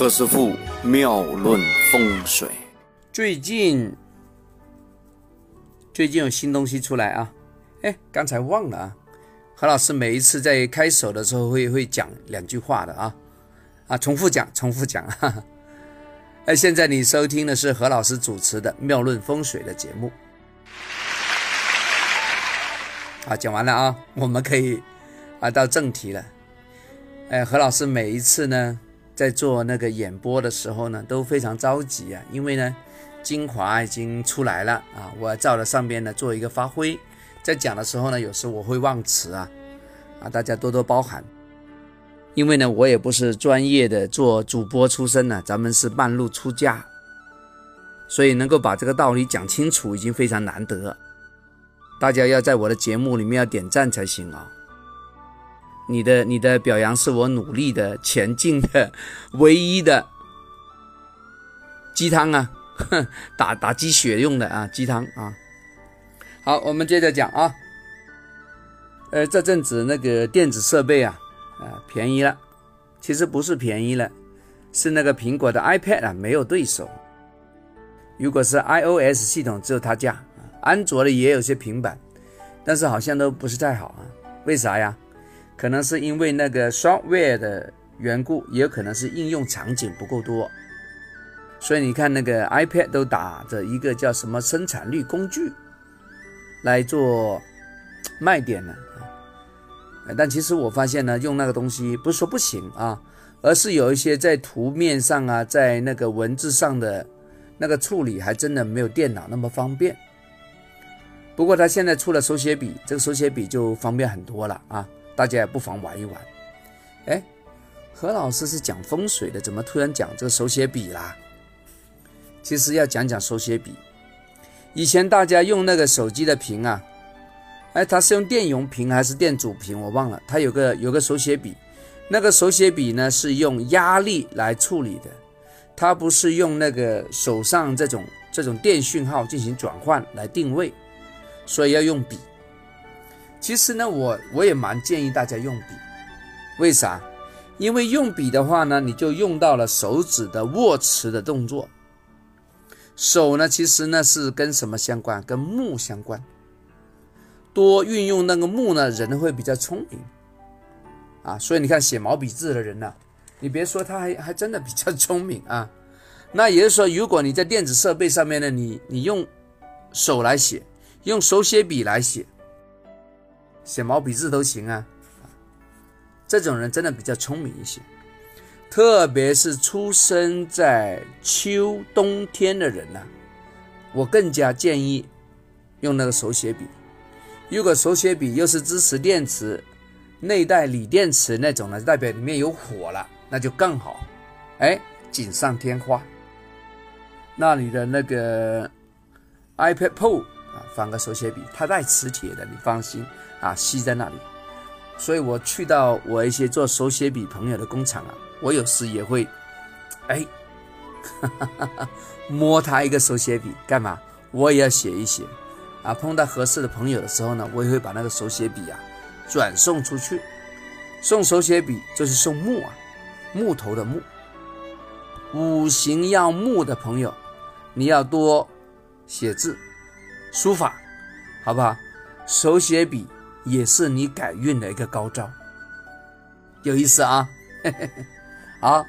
何师傅妙论风水。最近最近有新东西出来啊！哎，刚才忘了啊。何老师每一次在开手的时候会会讲两句话的啊啊，重复讲，重复讲。哈哈哎，现在你收听的是何老师主持的妙论风水的节目。啊，讲完了啊，我们可以啊到正题了。哎，何老师每一次呢？在做那个演播的时候呢，都非常着急啊，因为呢，精华已经出来了啊，我照着上边呢做一个发挥，在讲的时候呢，有时我会忘词啊，啊，大家多多包涵，因为呢，我也不是专业的做主播出身呢，咱们是半路出家，所以能够把这个道理讲清楚已经非常难得，大家要在我的节目里面要点赞才行啊。你的你的表扬是我努力的前进的唯一的鸡汤啊，哼 打打鸡血用的啊鸡汤啊。好，我们接着讲啊。呃，这阵子那个电子设备啊啊便宜了，其实不是便宜了，是那个苹果的 iPad 啊没有对手。如果是 iOS 系统只有他家，安卓的也有些平板，但是好像都不是太好啊。为啥呀？可能是因为那个 software 的缘故，也有可能是应用场景不够多，所以你看那个 iPad 都打着一个叫什么生产率工具来做卖点呢？但其实我发现呢，用那个东西不是说不行啊，而是有一些在图面上啊，在那个文字上的那个处理，还真的没有电脑那么方便。不过他现在出了手写笔，这个手写笔就方便很多了啊。大家也不妨玩一玩。哎，何老师是讲风水的，怎么突然讲这个手写笔啦？其实要讲讲手写笔。以前大家用那个手机的屏啊，哎，它是用电容屏还是电阻屏？我忘了。它有个有个手写笔，那个手写笔呢是用压力来处理的，它不是用那个手上这种这种电讯号进行转换来定位，所以要用笔。其实呢，我我也蛮建议大家用笔，为啥？因为用笔的话呢，你就用到了手指的握持的动作。手呢，其实呢是跟什么相关？跟木相关。多运用那个木呢，人会比较聪明啊。所以你看，写毛笔字的人呢，你别说他还还真的比较聪明啊。那也就是说，如果你在电子设备上面呢，你你用手来写，用手写笔来写。写毛笔字都行啊，这种人真的比较聪明一些，特别是出生在秋冬天的人呢，我更加建议用那个手写笔。如果手写笔又是支持电池、内带锂电池那种呢，代表里面有火了，那就更好，哎，锦上添花。那你的那个 iPad Pro 放个手写笔，它带磁铁的，你放心。啊，吸在那里，所以我去到我一些做手写笔朋友的工厂啊，我有时也会，哎，摸他一个手写笔干嘛？我也要写一写，啊，碰到合适的朋友的时候呢，我也会把那个手写笔啊转送出去。送手写笔就是送木啊，木头的木，五行要木的朋友，你要多写字，书法，好不好？手写笔。也是你改运的一个高招，有意思啊！好，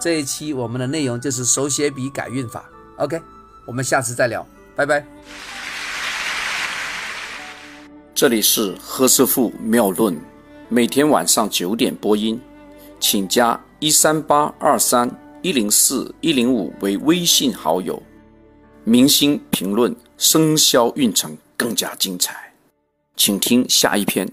这一期我们的内容就是手写笔改运法。OK，我们下次再聊，拜拜。这里是何师傅妙论，每天晚上九点播音，请加一三八二三一零四一零五为微信好友，明星评论生肖运程更加精彩。请听下一篇。